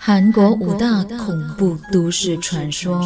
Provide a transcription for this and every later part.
韩国五大恐怖都市传说。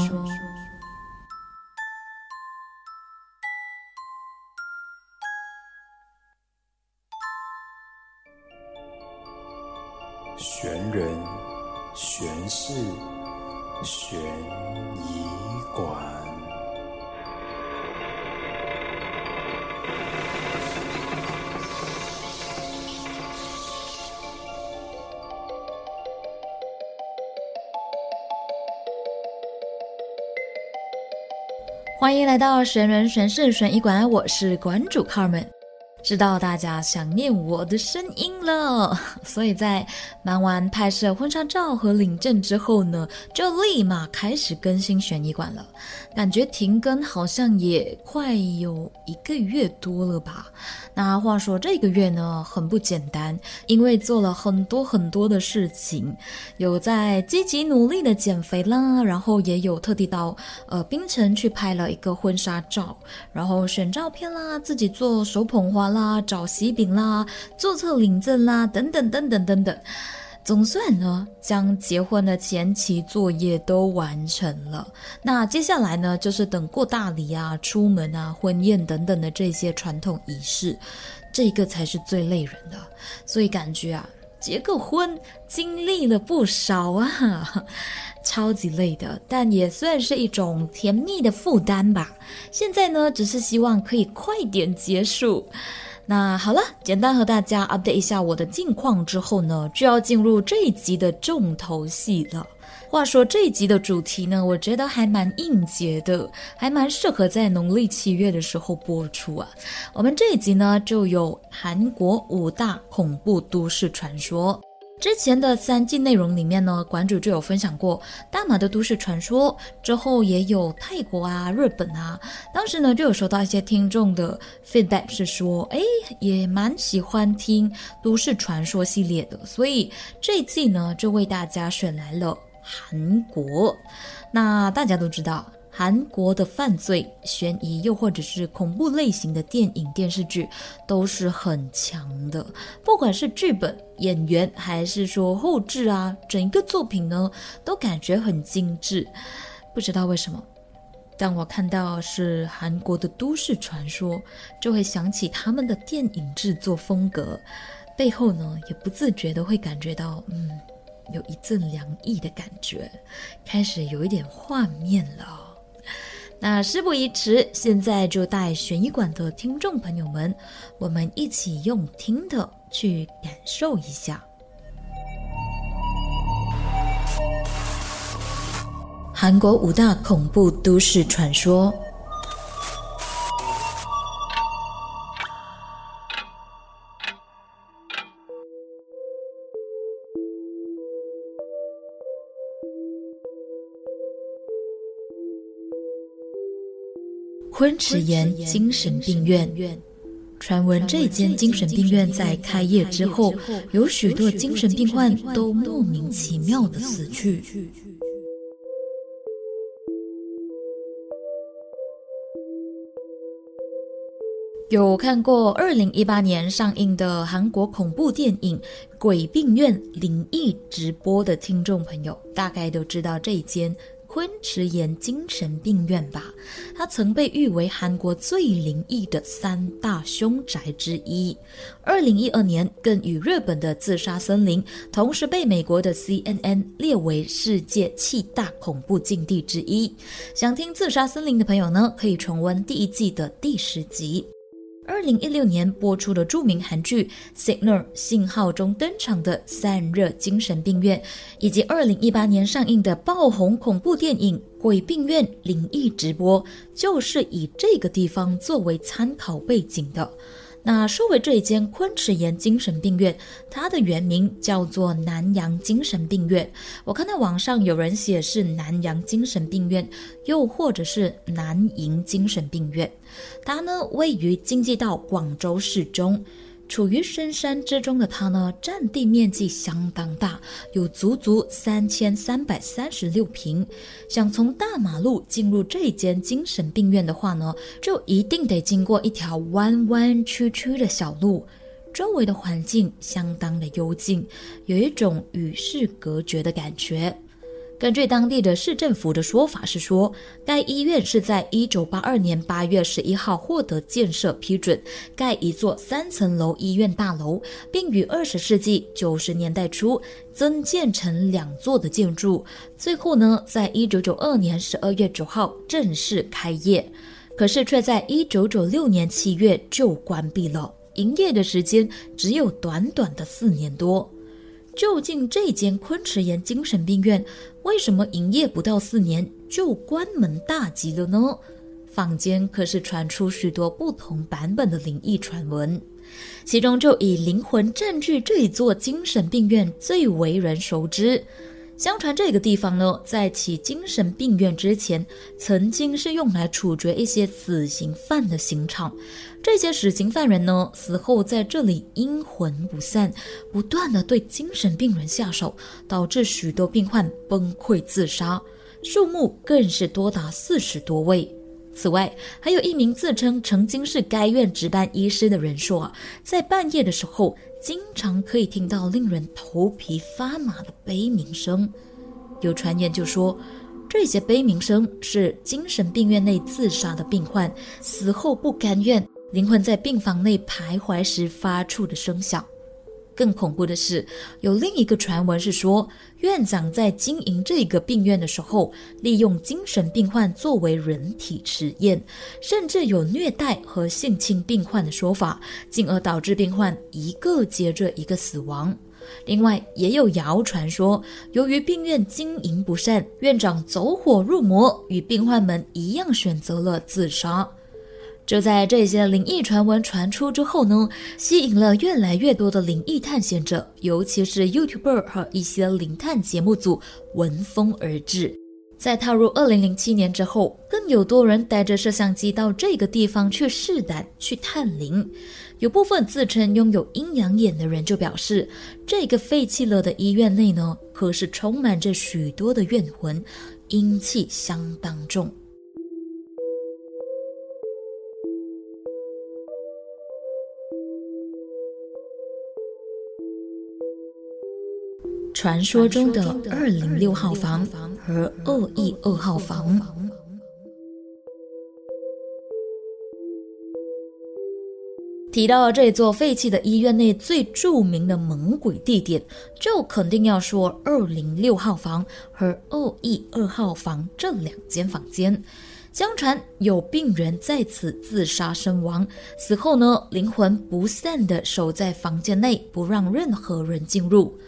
到神人神事神医馆，我是馆主 Carmen。知道大家想念我的声音了，所以在忙完拍摄婚纱照和领证之后呢，就立马开始更新悬疑馆了。感觉停更好像也快有一个月多了吧？那话说这个月呢，很不简单，因为做了很多很多的事情，有在积极努力的减肥啦，然后也有特地到呃槟城去拍了一个婚纱照，然后选照片啦，自己做手捧花啦，找喜饼啦，注册领证啦，等等等等等等。总算呢，将结婚的前期作业都完成了。那接下来呢，就是等过大礼啊、出门啊、婚宴等等的这些传统仪式，这个才是最累人的。所以感觉啊，结个婚经历了不少啊，超级累的，但也算是一种甜蜜的负担吧。现在呢，只是希望可以快点结束。那好了，简单和大家 update 一下我的近况之后呢，就要进入这一集的重头戏了。话说这一集的主题呢，我觉得还蛮应节的，还蛮适合在农历七月的时候播出啊。我们这一集呢，就有韩国五大恐怖都市传说。之前的三季内容里面呢，馆主就有分享过大马的都市传说，之后也有泰国啊、日本啊。当时呢，就有收到一些听众的 feedback，是说，哎，也蛮喜欢听都市传说系列的，所以这一季呢，就为大家选来了韩国。那大家都知道。韩国的犯罪、悬疑，又或者是恐怖类型的电影、电视剧，都是很强的。不管是剧本、演员，还是说后置啊，整一个作品呢，都感觉很精致。不知道为什么，当我看到是韩国的都市传说，就会想起他们的电影制作风格，背后呢，也不自觉的会感觉到，嗯，有一阵凉意的感觉，开始有一点画面了。那事不宜迟，现在就带悬疑馆的听众朋友们，我们一起用听的去感受一下韩国五大恐怖都市传说。昆池岩精神病院，传闻这间精神病院在开业之后，有许多精神病患都莫名其妙的死去。有看过二零一八年上映的韩国恐怖电影《鬼病院》灵异直播的听众朋友，大概都知道这间。昆池岩精神病院吧，它曾被誉为韩国最灵异的三大凶宅之一。二零一二年，更与日本的自杀森林同时被美国的 CNN 列为世界七大恐怖禁地之一。想听自杀森林的朋友呢，可以重温第一季的第十集。二零一六年播出的著名韩剧《Signal》信号中登场的散热精神病院，以及二零一八年上映的爆红恐怖电影《鬼病院灵异直播》，就是以这个地方作为参考背景的。那说回这一间昆池岩精神病院，它的原名叫做南洋精神病院。我看到网上有人写是南洋精神病院，又或者是南营精神病院。它呢位于京畿道广州市中。处于深山之中的它呢，占地面积相当大，有足足三千三百三十六平。想从大马路进入这间精神病院的话呢，就一定得经过一条弯弯曲曲的小路。周围的环境相当的幽静，有一种与世隔绝的感觉。根据当地的市政府的说法是说，该医院是在一九八二年八月十一号获得建设批准，盖一座三层楼医院大楼，并于二十世纪九十年代初增建成两座的建筑，最后呢，在一九九二年十二月九号正式开业，可是却在一九九六年七月就关闭了，营业的时间只有短短的四年多。究竟这间昆池岩精神病院为什么营业不到四年就关门大吉了呢？坊间可是传出许多不同版本的灵异传闻，其中就以灵魂占据这一座精神病院最为人熟知。相传这个地方呢，在起精神病院之前，曾经是用来处决一些死刑犯的刑场。这些死刑犯人呢，死后在这里阴魂不散，不断的对精神病人下手，导致许多病患崩溃自杀，数目更是多达四十多位。此外，还有一名自称曾经是该院值班医师的人说，在半夜的时候，经常可以听到令人头皮发麻的悲鸣声。有传言就说，这些悲鸣声是精神病院内自杀的病患死后不甘愿。灵魂在病房内徘徊时发出的声响。更恐怖的是，有另一个传闻是说，院长在经营这个病院的时候，利用精神病患作为人体实验，甚至有虐待和性侵病患的说法，进而导致病患一个接着一个死亡。另外，也有谣传说，由于病院经营不善，院长走火入魔，与病患们一样选择了自杀。就在这些灵异传闻传出之后呢，吸引了越来越多的灵异探险者，尤其是 YouTuber 和一些灵探节目组闻风而至。在踏入2007年之后，更有多人带着摄像机到这个地方去试胆、去探灵。有部分自称拥有阴阳眼的人就表示，这个废弃了的医院内呢，可是充满着许多的怨魂，阴气相当重。传说中的二零六号房和二一二号房。提到这座废弃的医院内最著名的猛鬼地点，就肯定要说二零六号房和二一二号房这两间房间。相传有病人在此自杀身亡，死后呢，灵魂不散的守在房间内，不让任何人进入。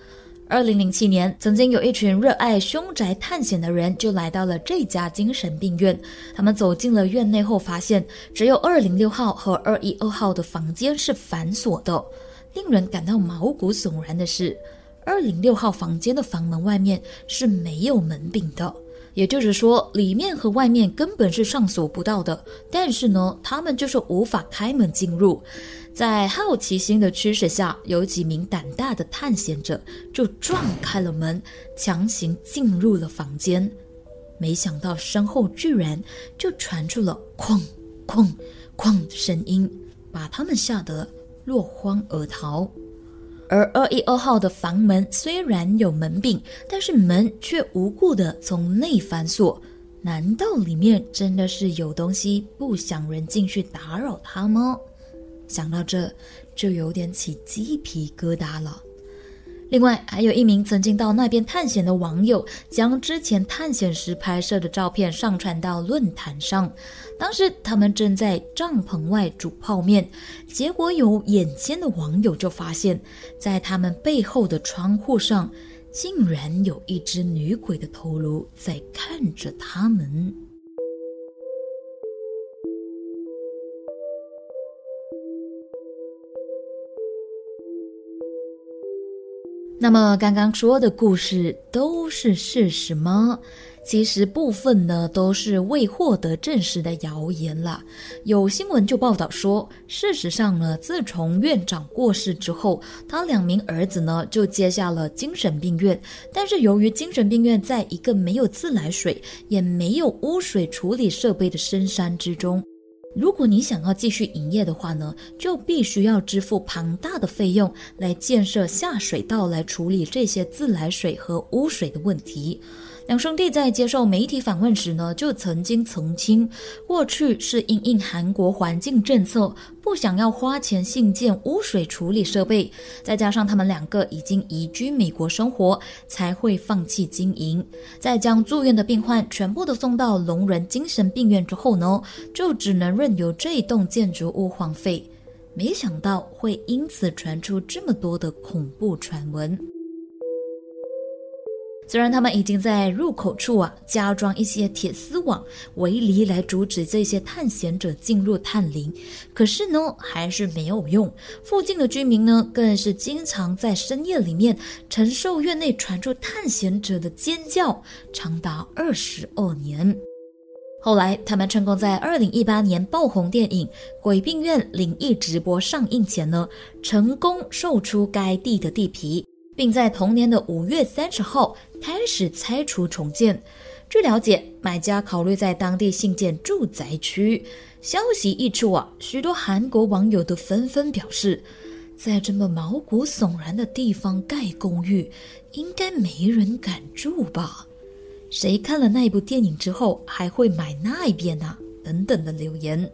二零零七年，曾经有一群热爱凶宅探险的人就来到了这家精神病院。他们走进了院内后，发现只有二零六号和二一二号的房间是反锁的。令人感到毛骨悚然的是，二零六号房间的房门外面是没有门柄的，也就是说，里面和外面根本是上锁不到的。但是呢，他们就是无法开门进入。在好奇心的驱使下，有几名胆大的探险者就撞开了门，强行进入了房间。没想到身后居然就传出了“哐哐哐”的声音，把他们吓得落荒而逃。而二一二号的房门虽然有门柄，但是门却无故的从内反锁。难道里面真的是有东西，不想人进去打扰他吗？想到这，就有点起鸡皮疙瘩了。另外，还有一名曾经到那边探险的网友，将之前探险时拍摄的照片上传到论坛上。当时他们正在帐篷外煮泡面，结果有眼尖的网友就发现，在他们背后的窗户上，竟然有一只女鬼的头颅在看着他们。那么刚刚说的故事都是事实吗？其实部分呢都是未获得证实的谣言啦。有新闻就报道说，事实上呢，自从院长过世之后，他两名儿子呢就接下了精神病院。但是由于精神病院在一个没有自来水也没有污水处理设备的深山之中。如果你想要继续营业的话呢，就必须要支付庞大的费用来建设下水道，来处理这些自来水和污水的问题。两兄弟在接受媒体访问时呢，就曾经澄清，过去是因应韩国环境政策，不想要花钱兴建污水处理设备，再加上他们两个已经移居美国生活，才会放弃经营。在将住院的病患全部都送到聋人精神病院之后呢，就只能任由这一栋建筑物荒废。没想到会因此传出这么多的恐怖传闻。虽然他们已经在入口处啊加装一些铁丝网围篱来阻止这些探险者进入探林，可是呢还是没有用。附近的居民呢更是经常在深夜里面承受院内传出探险者的尖叫，长达二十二年。后来他们成功在二零一八年爆红电影《鬼病院灵异直播》上映前呢，成功售出该地的地皮。并在同年的五月三十号开始拆除重建。据了解，买家考虑在当地兴建住宅区。消息一出啊，许多韩国网友都纷纷表示，在这么毛骨悚然的地方盖公寓，应该没人敢住吧？谁看了那部电影之后还会买那一边啊？等等的留言。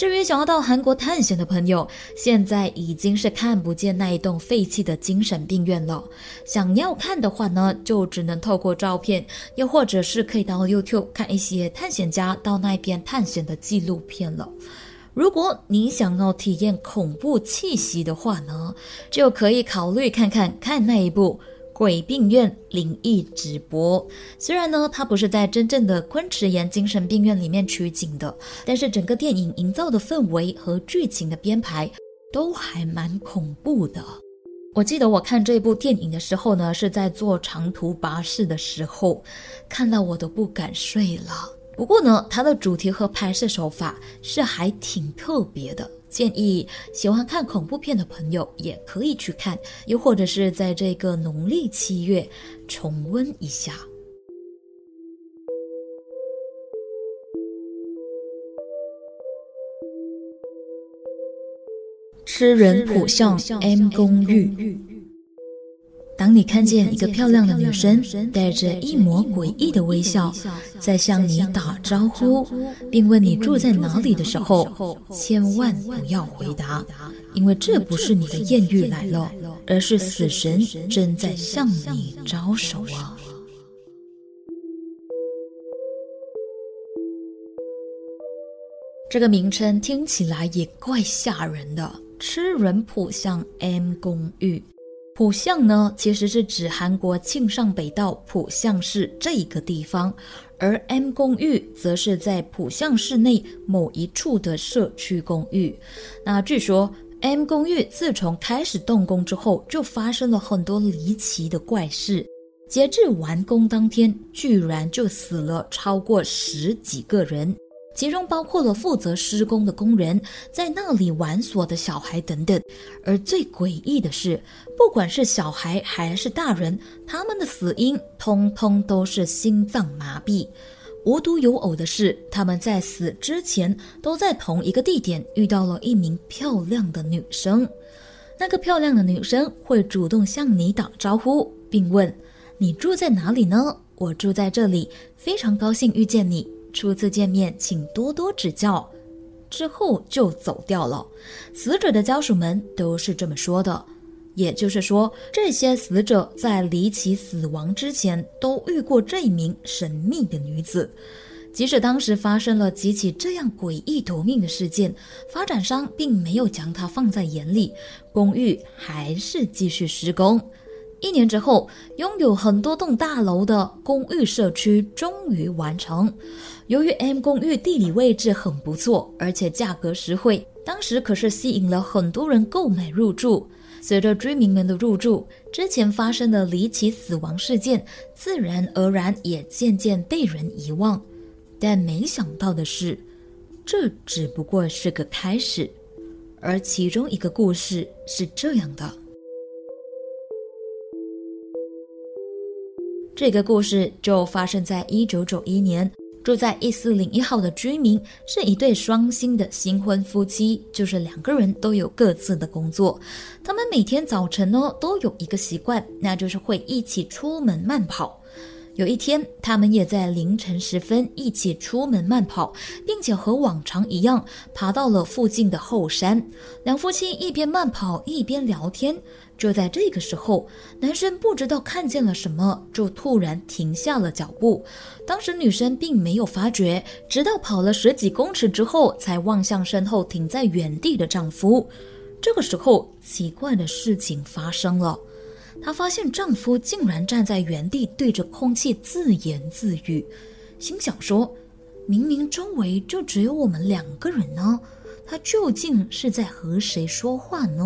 至于想要到韩国探险的朋友，现在已经是看不见那一栋废弃的精神病院了。想要看的话呢，就只能透过照片，又或者是可以到 YouTube 看一些探险家到那边探险的纪录片了。如果你想要体验恐怖气息的话呢，就可以考虑看看看那一部。鬼病院灵异直播，虽然呢，它不是在真正的昆池岩精神病院里面取景的，但是整个电影营造的氛围和剧情的编排都还蛮恐怖的。我记得我看这部电影的时候呢，是在坐长途巴士的时候，看到我都不敢睡了。不过呢，它的主题和拍摄手法是还挺特别的。建议喜欢看恐怖片的朋友也可以去看，又或者是在这个农历七月重温一下。吃人普相 M 公寓。当你看见一个漂亮的女生带着一抹诡异的微笑在向你打招呼，并问你住在哪里的时候，千万不要回答，因为这不是你的艳遇来了，而是死神正在向你招手啊！这个名称听起来也怪吓人的，吃人谱像 M 公寓。浦项呢，其实是指韩国庆尚北道浦项市这一个地方，而 M 公寓则是在浦项市内某一处的社区公寓。那据说 M 公寓自从开始动工之后，就发生了很多离奇的怪事。截至完工当天，居然就死了超过十几个人。其中包括了负责施工的工人，在那里玩耍的小孩等等。而最诡异的是，不管是小孩还是大人，他们的死因通通都是心脏麻痹。无独有偶的是，他们在死之前都在同一个地点遇到了一名漂亮的女生。那个漂亮的女生会主动向你打招呼，并问：“你住在哪里呢？”“我住在这里，非常高兴遇见你。”初次见面，请多多指教。之后就走掉了。死者的家属们都是这么说的。也就是说，这些死者在离奇死亡之前都遇过这名神秘的女子。即使当时发生了几起这样诡异夺命的事件，发展商并没有将她放在眼里，公寓还是继续施工。一年之后，拥有很多栋大楼的公寓社区终于完成。由于 M 公寓地理位置很不错，而且价格实惠，当时可是吸引了很多人购买入住。随着居民们的入住，之前发生的离奇死亡事件自然而然也渐渐被人遗忘。但没想到的是，这只不过是个开始。而其中一个故事是这样的。这个故事就发生在一九九一年，住在一四零一号的居民是一对双薪的新婚夫妻，就是两个人都有各自的工作。他们每天早晨呢都有一个习惯，那就是会一起出门慢跑。有一天，他们也在凌晨时分一起出门慢跑，并且和往常一样爬到了附近的后山。两夫妻一边慢跑一边聊天。就在这个时候，男生不知道看见了什么，就突然停下了脚步。当时女生并没有发觉，直到跑了十几公尺之后，才望向身后停在原地的丈夫。这个时候，奇怪的事情发生了。她发现丈夫竟然站在原地，对着空气自言自语，心想说：“明明周围就只有我们两个人呢，他究竟是在和谁说话呢？”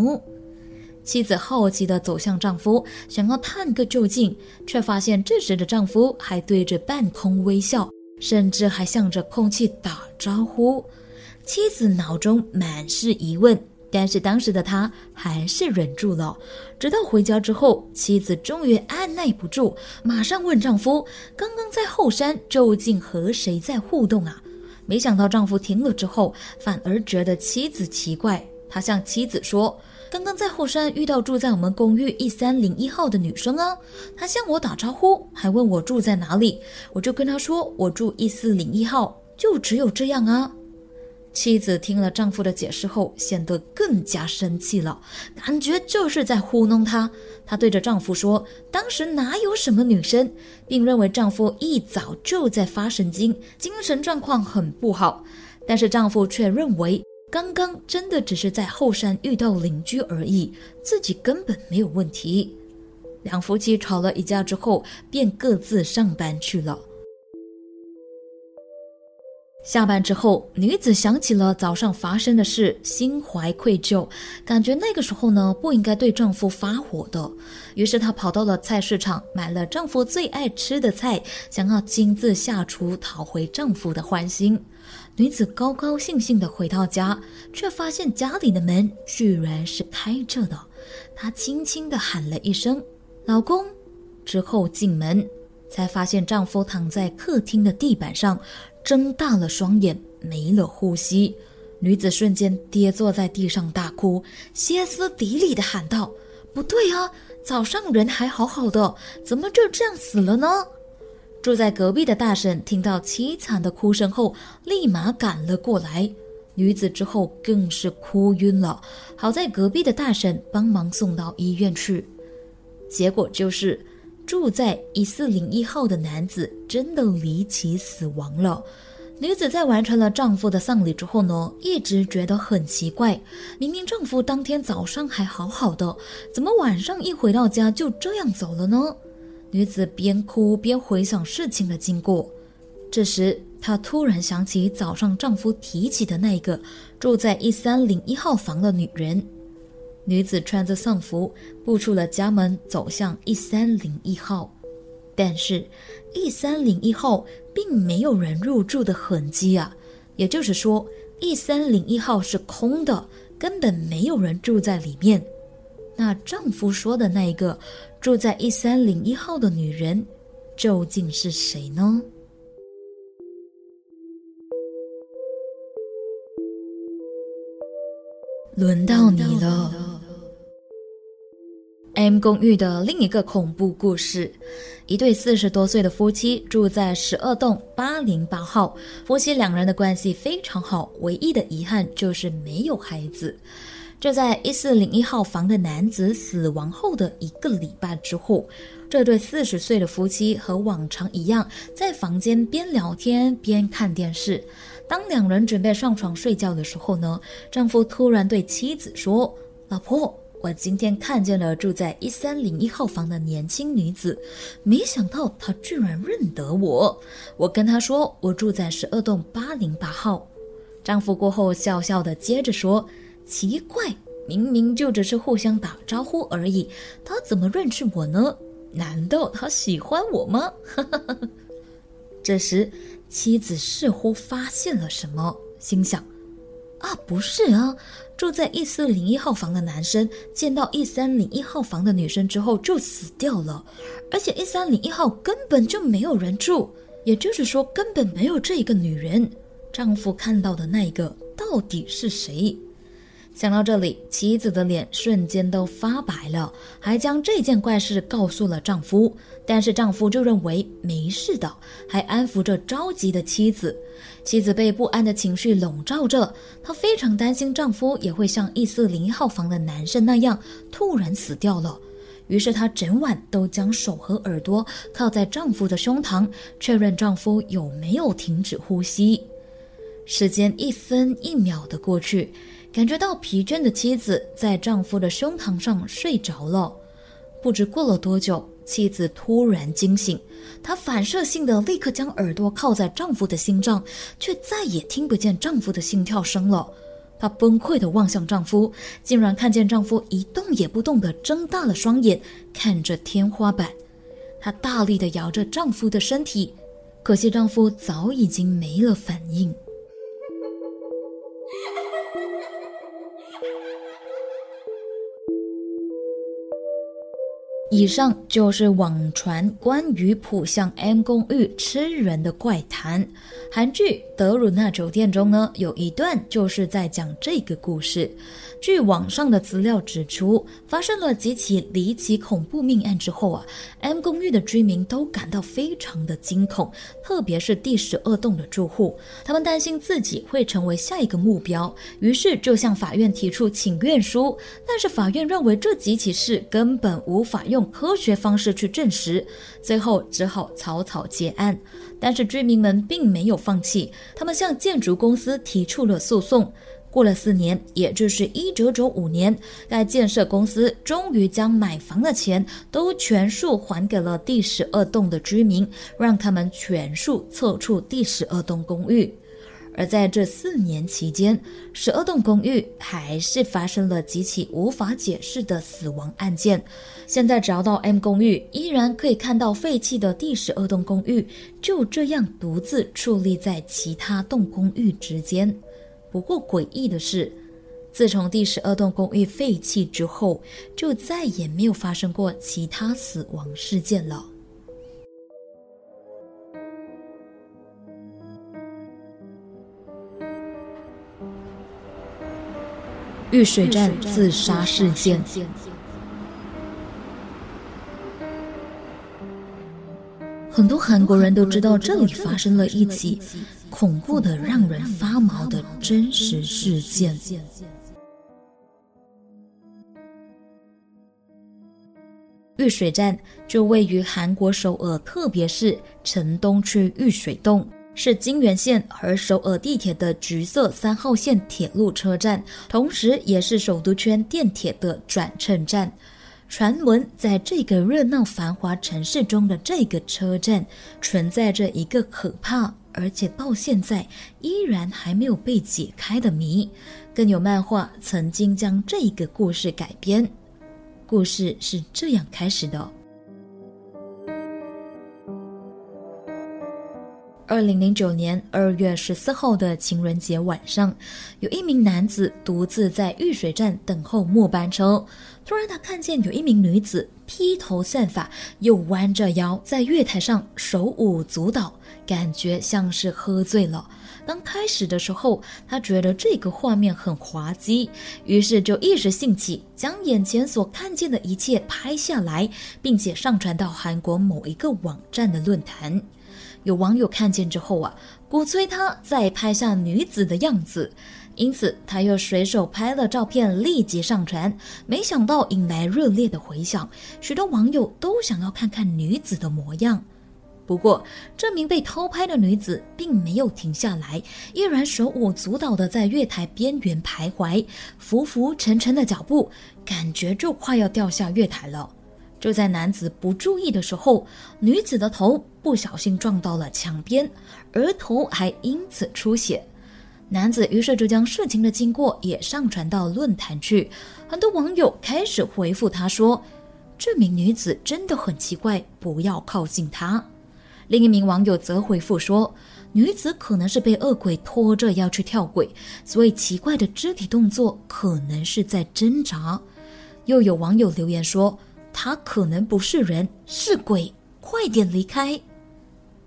妻子好奇地走向丈夫，想要探个究竟，却发现这时的丈夫还对着半空微笑，甚至还向着空气打招呼。妻子脑中满是疑问。但是当时的他还是忍住了，直到回家之后，妻子终于按耐不住，马上问丈夫：“刚刚在后山究竟和谁在互动啊？”没想到丈夫听了之后，反而觉得妻子奇怪。他向妻子说：“刚刚在后山遇到住在我们公寓一三零一号的女生啊，她向我打招呼，还问我住在哪里，我就跟她说我住一四零一号，就只有这样啊。”妻子听了丈夫的解释后，显得更加生气了，感觉就是在糊弄她。她对着丈夫说：“当时哪有什么女生？”并认为丈夫一早就在发神经，精神状况很不好。但是丈夫却认为，刚刚真的只是在后山遇到邻居而已，自己根本没有问题。两夫妻吵了一架之后，便各自上班去了。下班之后，女子想起了早上发生的事，心怀愧疚，感觉那个时候呢不应该对丈夫发火的。于是她跑到了菜市场，买了丈夫最爱吃的菜，想要亲自下厨讨回丈夫的欢心。女子高高兴兴地回到家，却发现家里的门居然是开着的。她轻轻地喊了一声“老公”，之后进门，才发现丈夫躺在客厅的地板上。睁大了双眼，没了呼吸，女子瞬间跌坐在地上大哭，歇斯底里的喊道：“不对啊，早上人还好好的，怎么就这样死了呢？”住在隔壁的大婶听到凄惨的哭声后，立马赶了过来，女子之后更是哭晕了，好在隔壁的大婶帮忙送到医院去，结果就是。住在一四零一号的男子真的离奇死亡了。女子在完成了丈夫的丧礼之后呢，一直觉得很奇怪，明明丈夫当天早上还好好的，怎么晚上一回到家就这样走了呢？女子边哭边回想事情的经过。这时，她突然想起早上丈夫提起的那个住在一三零一号房的女人。女子穿着丧服，步出了家门，走向一三零一号。但是，一三零一号并没有人入住的痕迹啊，也就是说，一三零一号是空的，根本没有人住在里面。那丈夫说的那一个住在一三零一号的女人，究竟是谁呢？轮到你了。M 公寓的另一个恐怖故事：一对四十多岁的夫妻住在十二栋八零八号，夫妻两人的关系非常好，唯一的遗憾就是没有孩子。就在一四零一号房的男子死亡后的一个礼拜之后，这对四十岁的夫妻和往常一样，在房间边聊天边看电视。当两人准备上床睡觉的时候呢，丈夫突然对妻子说：“老婆。”我今天看见了住在一三零一号房的年轻女子，没想到她居然认得我。我跟她说我住在十二栋八零八号。丈夫过后笑笑的接着说：“奇怪，明明就只是互相打招呼而已，她怎么认识我呢？难道她喜欢我吗？” 这时，妻子似乎发现了什么，心想。啊，不是啊！住在一四零一号房的男生见到一三零一号房的女生之后就死掉了，而且一三零一号根本就没有人住。也就是说，根本没有这一个女人。丈夫看到的那一个到底是谁？想到这里，妻子的脸瞬间都发白了，还将这件怪事告诉了丈夫。但是丈夫就认为没事的，还安抚着着急的妻子。妻子被不安的情绪笼罩着，她非常担心丈夫也会像一四零一号房的男生那样突然死掉了。于是她整晚都将手和耳朵靠在丈夫的胸膛，确认丈夫有没有停止呼吸。时间一分一秒的过去。感觉到疲倦的妻子在丈夫的胸膛上睡着了。不知过了多久，妻子突然惊醒，她反射性的立刻将耳朵靠在丈夫的心脏，却再也听不见丈夫的心跳声了。她崩溃的望向丈夫，竟然看见丈夫一动也不动的睁大了双眼，看着天花板。她大力的摇着丈夫的身体，可惜丈夫早已经没了反应。以上就是网传关于浦项 M 公寓吃人的怪谈。韩剧《德鲁纳酒店》中呢，有一段就是在讲这个故事。据网上的资料指出，发生了几起离奇恐怖命案之后啊，M 公寓的居民都感到非常的惊恐，特别是第十二栋的住户，他们担心自己会成为下一个目标，于是就向法院提出请愿书。但是法院认为这几起事根本无法用科学方式去证实，最后只好草草结案。但是居民们并没有放弃，他们向建筑公司提出了诉讼。过了四年，也就是一九九五年，该建设公司终于将买房的钱都全数还给了第十二栋的居民，让他们全数撤出第十二栋公寓。而在这四年期间，十二栋公寓还是发生了几起无法解释的死亡案件。现在只要到 M 公寓，依然可以看到废弃的第十二栋公寓就这样独自矗立在其他栋公寓之间。不过诡异的是，自从第十二栋公寓废弃之后，就再也没有发生过其他死亡事件了。玉水站自杀事件，很多韩国人都知道这里发生了一起。恐怖的、让人发毛的真实事件。玉水站就位于韩国首尔特别市城东区玉水洞，是京原线和首尔地铁的橘色三号线铁路车站，同时也是首都圈电铁的转乘站。传闻在这个热闹繁华城市中的这个车站，存在着一个可怕。而且到现在依然还没有被解开的谜，更有漫画曾经将这个故事改编。故事是这样开始的：二零零九年二月十四号的情人节晚上，有一名男子独自在玉水站等候末班车。突然，他看见有一名女子披头散发，又弯着腰在月台上手舞足蹈。感觉像是喝醉了。刚开始的时候，他觉得这个画面很滑稽，于是就一时兴起，将眼前所看见的一切拍下来，并且上传到韩国某一个网站的论坛。有网友看见之后啊，鼓吹他再拍下女子的样子，因此他又随手拍了照片，立即上传。没想到引来热烈的回响，许多网友都想要看看女子的模样。不过，这名被偷拍的女子并没有停下来，依然手舞足蹈的在月台边缘徘徊，浮浮沉沉的脚步，感觉就快要掉下月台了。就在男子不注意的时候，女子的头不小心撞到了墙边，额头还因此出血。男子于是就将事情的经过也上传到论坛去，很多网友开始回复他说：“这名女子真的很奇怪，不要靠近她。”另一名网友则回复说：“女子可能是被恶鬼拖着要去跳轨，所以奇怪的肢体动作可能是在挣扎。”又有网友留言说：“他可能不是人，是鬼，快点离开。”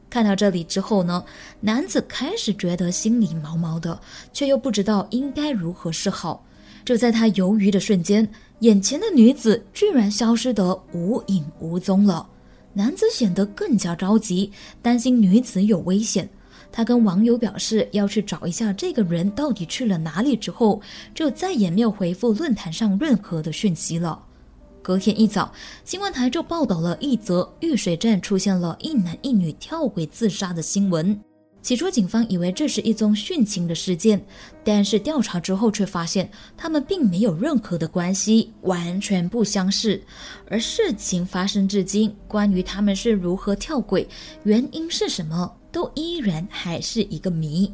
看到这里之后呢，男子开始觉得心里毛毛的，却又不知道应该如何是好。就在他犹豫的瞬间，眼前的女子居然消失得无影无踪了。男子显得更加着急，担心女子有危险。他跟网友表示要去找一下这个人到底去了哪里，之后就再也没有回复论坛上任何的讯息了。隔天一早，新闻台就报道了一则玉水站出现了一男一女跳轨自杀的新闻。起初，警方以为这是一宗殉情的事件，但是调查之后却发现他们并没有任何的关系，完全不相识。而事情发生至今，关于他们是如何跳轨，原因是什么，都依然还是一个谜。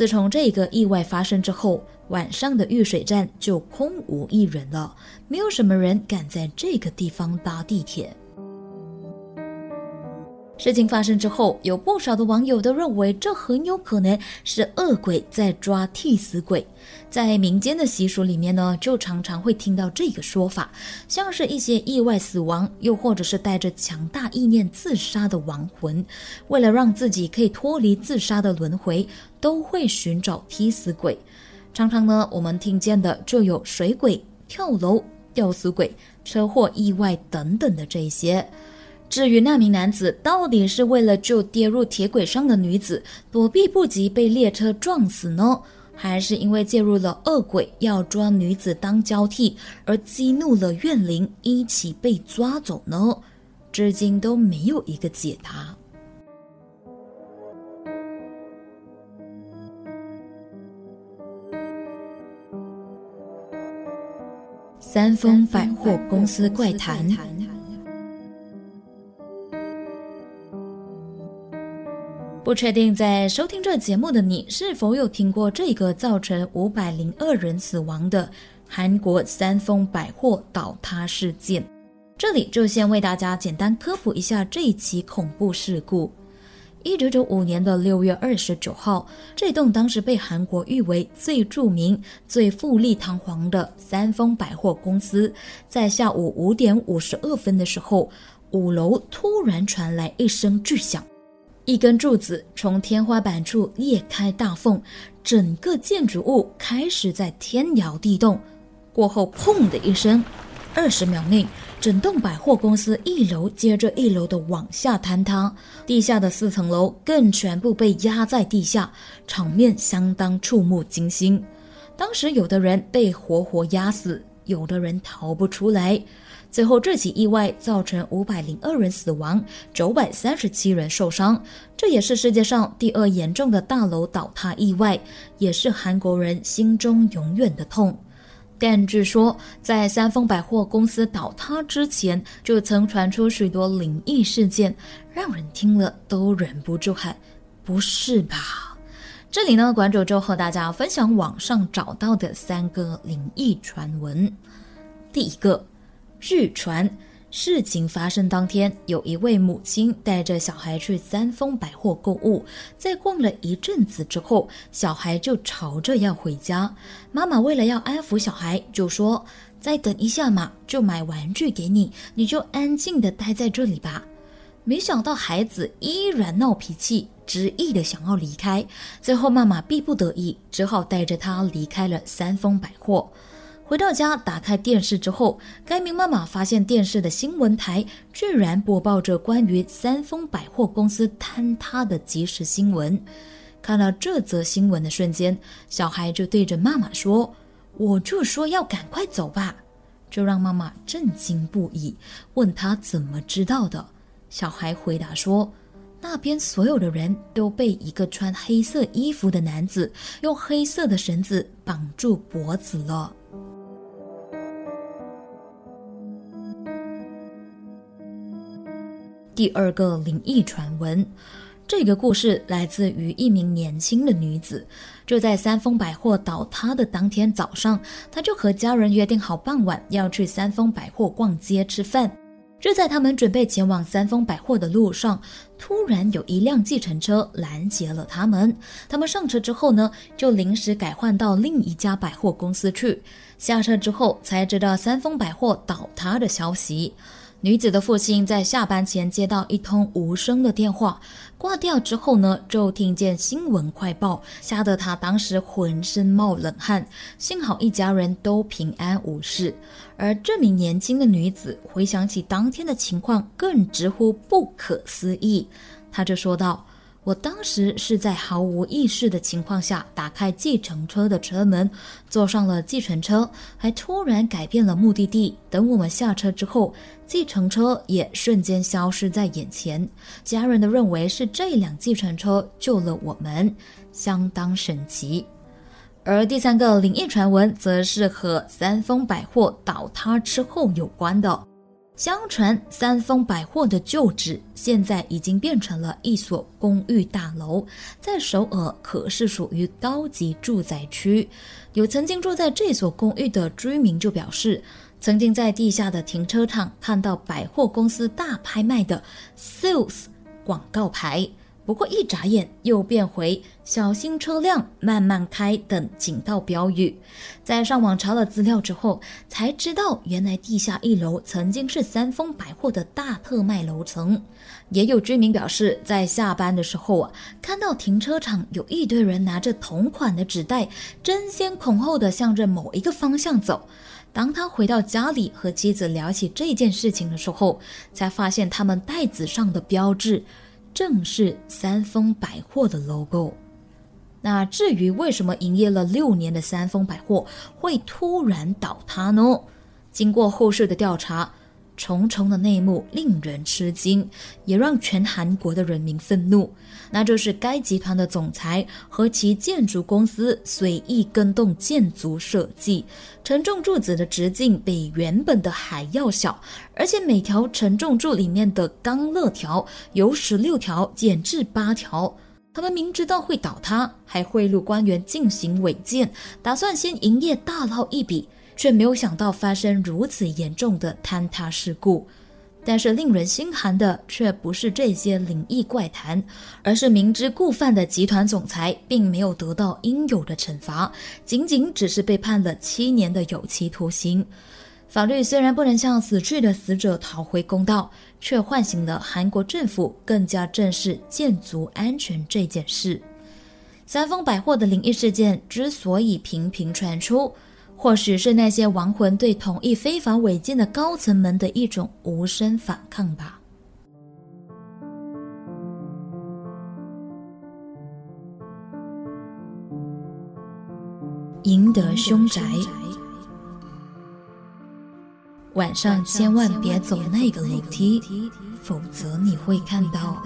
自从这个意外发生之后，晚上的遇水站就空无一人了，没有什么人敢在这个地方搭地铁。事情发生之后，有不少的网友都认为这很有可能是恶鬼在抓替死鬼。在民间的习俗里面呢，就常常会听到这个说法，像是一些意外死亡，又或者是带着强大意念自杀的亡魂，为了让自己可以脱离自杀的轮回，都会寻找替死鬼。常常呢，我们听见的就有水鬼、跳楼、吊死鬼、车祸意外等等的这些。至于那名男子到底是为了救跌入铁轨上的女子，躲避不及被列车撞死呢，还是因为介入了恶鬼要抓女子当交替，而激怒了怨灵一起被抓走呢？至今都没有一个解答。三丰百货公司怪谈。不确定在收听这节目的你是否有听过这个造成五百零二人死亡的韩国三丰百货倒塌事件？这里就先为大家简单科普一下这一起恐怖事故。一九九五年的六月二十九号，这栋当时被韩国誉为最著名、最富丽堂皇的三丰百货公司，在下午五点五十二分的时候，五楼突然传来一声巨响。一根柱子从天花板处裂开大缝，整个建筑物开始在天摇地动。过后，砰的一声，二十秒内，整栋百货公司一楼接着一楼的往下坍塌，地下的四层楼更全部被压在地下，场面相当触目惊心。当时，有的人被活活压死，有的人逃不出来。最后，这起意外造成五百零二人死亡，九百三十七人受伤。这也是世界上第二严重的大楼倒塌意外，也是韩国人心中永远的痛。但据说，在三丰百货公司倒塌之前，就曾传出许多灵异事件，让人听了都忍不住喊：“不是吧？”这里呢，馆主就和大家分享网上找到的三个灵异传闻。第一个。据传，事情发生当天，有一位母亲带着小孩去三丰百货购物，在逛了一阵子之后，小孩就吵着要回家。妈妈为了要安抚小孩，就说：“再等一下嘛，就买玩具给你，你就安静的待在这里吧。”没想到孩子依然闹脾气，执意的想要离开。最后，妈妈逼不得已，只好带着他离开了三丰百货。回到家，打开电视之后，该名妈妈发现电视的新闻台居然播报着关于三丰百货公司坍塌的即时新闻。看到这则新闻的瞬间，小孩就对着妈妈说：“我就说要赶快走吧。”这让妈妈震惊不已，问他怎么知道的。小孩回答说：“那边所有的人都被一个穿黑色衣服的男子用黑色的绳子绑住脖子了。”第二个灵异传闻，这个故事来自于一名年轻的女子。就在三丰百货倒塌的当天早上，她就和家人约定好傍晚要去三丰百货逛街吃饭。就在他们准备前往三丰百货的路上，突然有一辆计程车拦截了他们。他们上车之后呢，就临时改换到另一家百货公司去。下车之后才知道三丰百货倒塌的消息。女子的父亲在下班前接到一通无声的电话，挂掉之后呢，就听见新闻快报，吓得他当时浑身冒冷汗。幸好一家人都平安无事。而这名年轻的女子回想起当天的情况，更直呼不可思议。她就说道。我当时是在毫无意识的情况下打开计程车的车门，坐上了计程车，还突然改变了目的地。等我们下车之后，计程车也瞬间消失在眼前。家人都认为是这辆计程车救了我们，相当神奇。而第三个灵异传闻，则是和三丰百货倒塌之后有关的。相传三丰百货的旧址现在已经变成了一所公寓大楼，在首尔可是属于高级住宅区。有曾经住在这所公寓的居民就表示，曾经在地下的停车场看到百货公司大拍卖的 “sales” 广告牌。不过一眨眼又变回“小心车辆，慢慢开”等警告标语。在上网查了资料之后，才知道原来地下一楼曾经是三丰百货的大特卖楼层。也有居民表示，在下班的时候啊，看到停车场有一堆人拿着同款的纸袋，争先恐后的向着某一个方向走。当他回到家里和妻子聊起这件事情的时候，才发现他们袋子上的标志。正是三丰百货的 logo。那至于为什么营业了六年的三丰百货会突然倒塌呢？经过后续的调查。重重的内幕令人吃惊，也让全韩国的人民愤怒。那就是该集团的总裁和其建筑公司随意更动建筑设计，承重柱子的直径比原本的还要小，而且每条承重柱里面的钢肋条由十六条减至八条。他们明知道会倒塌，还贿赂官员进行违建，打算先营业大捞一笔。却没有想到发生如此严重的坍塌事故，但是令人心寒的却不是这些灵异怪谈，而是明知故犯的集团总裁并没有得到应有的惩罚，仅仅只是被判了七年的有期徒刑。法律虽然不能向死去的死者讨回公道，却唤醒了韩国政府更加正视建筑安全这件事。三丰百货的灵异事件之所以频频传出。或许是那些亡魂对同意非法违建的高层们的一种无声反抗吧。赢得凶宅，晚上千万别走那个楼梯，否则你会看到。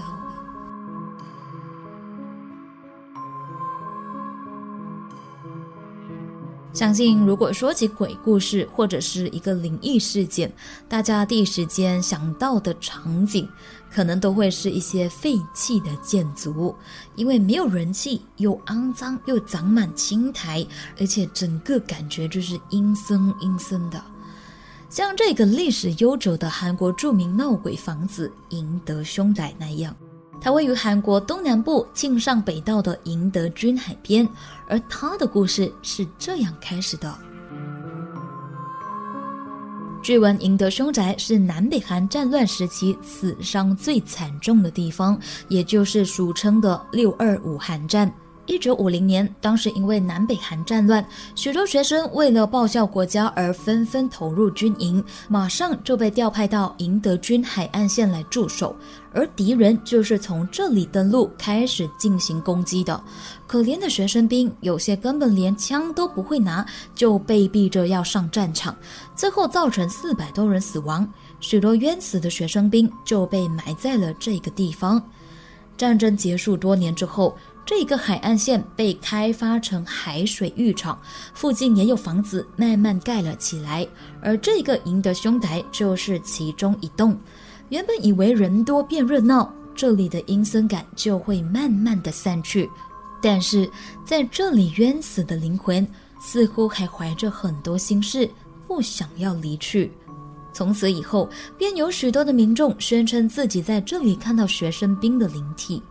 相信，如果说起鬼故事或者是一个灵异事件，大家第一时间想到的场景，可能都会是一些废弃的建筑，因为没有人气，又肮脏，又长满青苔，而且整个感觉就是阴森阴森的，像这个历史悠久的韩国著名闹鬼房子赢得凶宅那样。它位于韩国东南部庆尚北道的赢得军海边，而它的故事是这样开始的。据闻赢得凶宅是南北韩战乱时期死伤最惨重的地方，也就是俗称的六二五韩战。一九五零年，当时因为南北韩战乱，许多学生为了报效国家而纷纷投入军营，马上就被调派到赢得军海岸线来驻守。而敌人就是从这里登陆，开始进行攻击的。可怜的学生兵，有些根本连枪都不会拿，就被逼着要上战场，最后造成四百多人死亡，许多冤死的学生兵就被埋在了这个地方。战争结束多年之后。这个海岸线被开发成海水浴场，附近也有房子慢慢盖了起来，而这个赢得兄台就是其中一栋。原本以为人多变热闹，这里的阴森感就会慢慢的散去，但是在这里冤死的灵魂似乎还怀着很多心事，不想要离去。从此以后，便有许多的民众宣称自己在这里看到学生兵的灵体。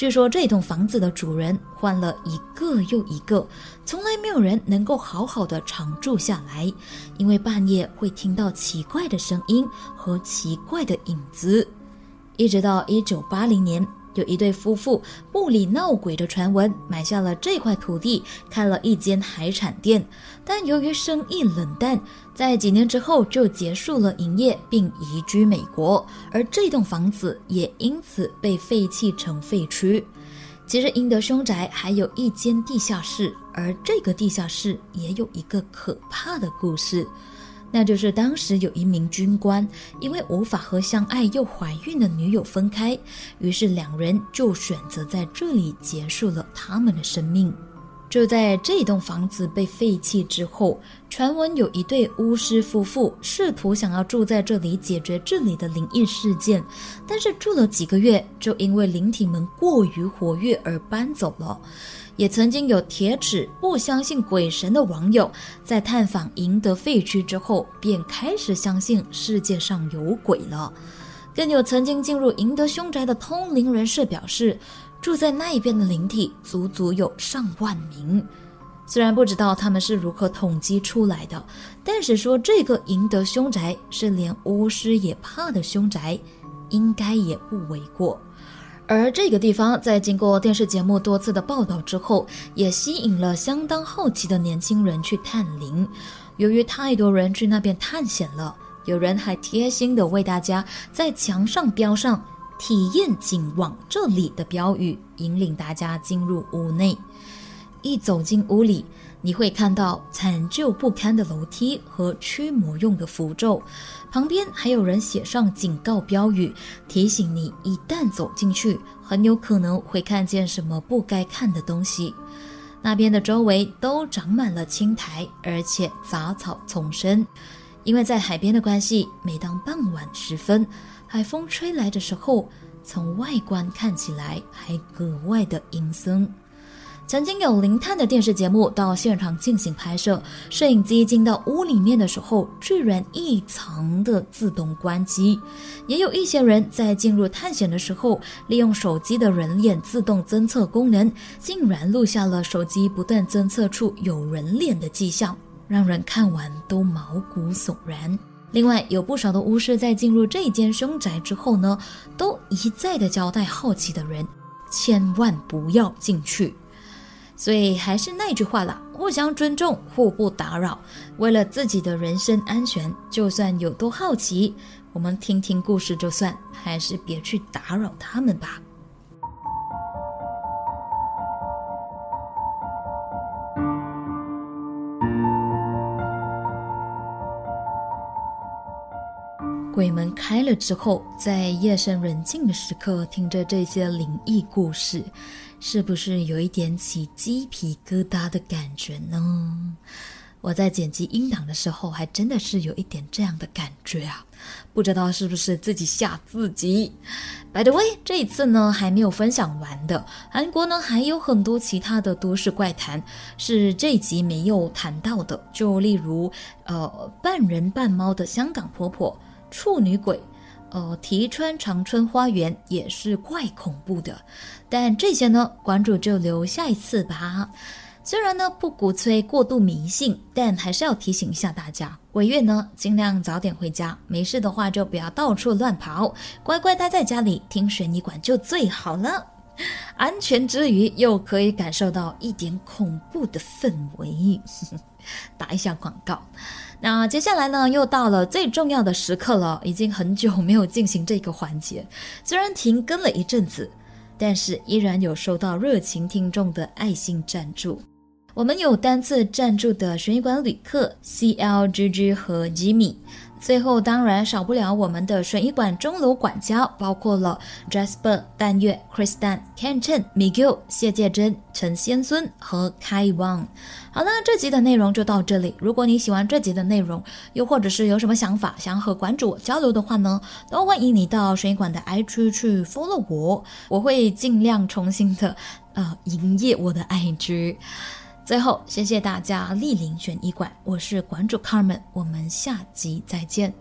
据说这栋房子的主人换了一个又一个，从来没有人能够好好的常住下来，因为半夜会听到奇怪的声音和奇怪的影子。一直到一九八零年。有一对夫妇不理闹鬼的传闻，买下了这块土地，开了一间海产店。但由于生意冷淡，在几年之后就结束了营业，并移居美国。而这栋房子也因此被废弃成废墟。其实，英德凶宅还有一间地下室，而这个地下室也有一个可怕的故事。那就是当时有一名军官，因为无法和相爱又怀孕的女友分开，于是两人就选择在这里结束了他们的生命。就在这栋房子被废弃之后，传闻有一对巫师夫妇试图想要住在这里解决这里的灵异事件，但是住了几个月，就因为灵体们过于活跃而搬走了。也曾经有铁齿不相信鬼神的网友，在探访赢得废墟之后，便开始相信世界上有鬼了。更有曾经进入赢得凶宅的通灵人士表示，住在那一边的灵体足足有上万名。虽然不知道他们是如何统计出来的，但是说这个赢得凶宅是连巫师也怕的凶宅，应该也不为过。而这个地方在经过电视节目多次的报道之后，也吸引了相当好奇的年轻人去探灵。由于太多人去那边探险了，有人还贴心的为大家在墙上标上“体验仅往这里”的标语，引领大家进入屋内。一走进屋里，你会看到残旧不堪的楼梯和驱魔用的符咒。旁边还有人写上警告标语，提醒你一旦走进去，很有可能会看见什么不该看的东西。那边的周围都长满了青苔，而且杂草丛生。因为在海边的关系，每当傍晚时分，海风吹来的时候，从外观看起来还格外的阴森。曾经有零探的电视节目到现场进行拍摄，摄影机进到屋里面的时候，居然异常的自动关机。也有一些人在进入探险的时候，利用手机的人脸自动侦测功能，竟然录下了手机不断侦测出有人脸的迹象，让人看完都毛骨悚然。另外，有不少的巫师在进入这间凶宅之后呢，都一再的交代好奇的人，千万不要进去。所以还是那句话啦，互相尊重，互不打扰。为了自己的人身安全，就算有多好奇，我们听听故事就算，还是别去打扰他们吧。鬼门开了之后，在夜深人静的时刻，听着这些灵异故事。是不是有一点起鸡皮疙瘩的感觉呢？我在剪辑音档的时候，还真的是有一点这样的感觉啊！不知道是不是自己吓自己。By the way，这一次呢还没有分享完的，韩国呢还有很多其他的都市怪谈是这一集没有谈到的，就例如呃半人半猫的香港婆婆、处女鬼。呃，提川长春花园也是怪恐怖的，但这些呢，馆主就留下一次吧。虽然呢不鼓吹过度迷信，但还是要提醒一下大家，鬼月呢尽量早点回家，没事的话就不要到处乱跑，乖乖待在家里听水泥馆就最好了。安全之余，又可以感受到一点恐怖的氛围。打一下广告。那接下来呢，又到了最重要的时刻了。已经很久没有进行这个环节，虽然停更了一阵子，但是依然有收到热情听众的爱心赞助。我们有单次赞助的悬疑馆旅客 C L G G 和吉米。最后当然少不了我们的水医馆钟楼管家，包括了 Jasper、淡月、Kristan、Ken Chen、Miguel、谢介真、陈先孙和 Kai Wang。好了，这集的内容就到这里。如果你喜欢这集的内容，又或者是有什么想法想要和馆主交流的话呢，都欢迎你到水医馆的 IG 去 follow 我，我会尽量重新的呃营业我的 IG。最后，谢谢大家莅临选医馆，我是馆主 Carmen，我们下集再见。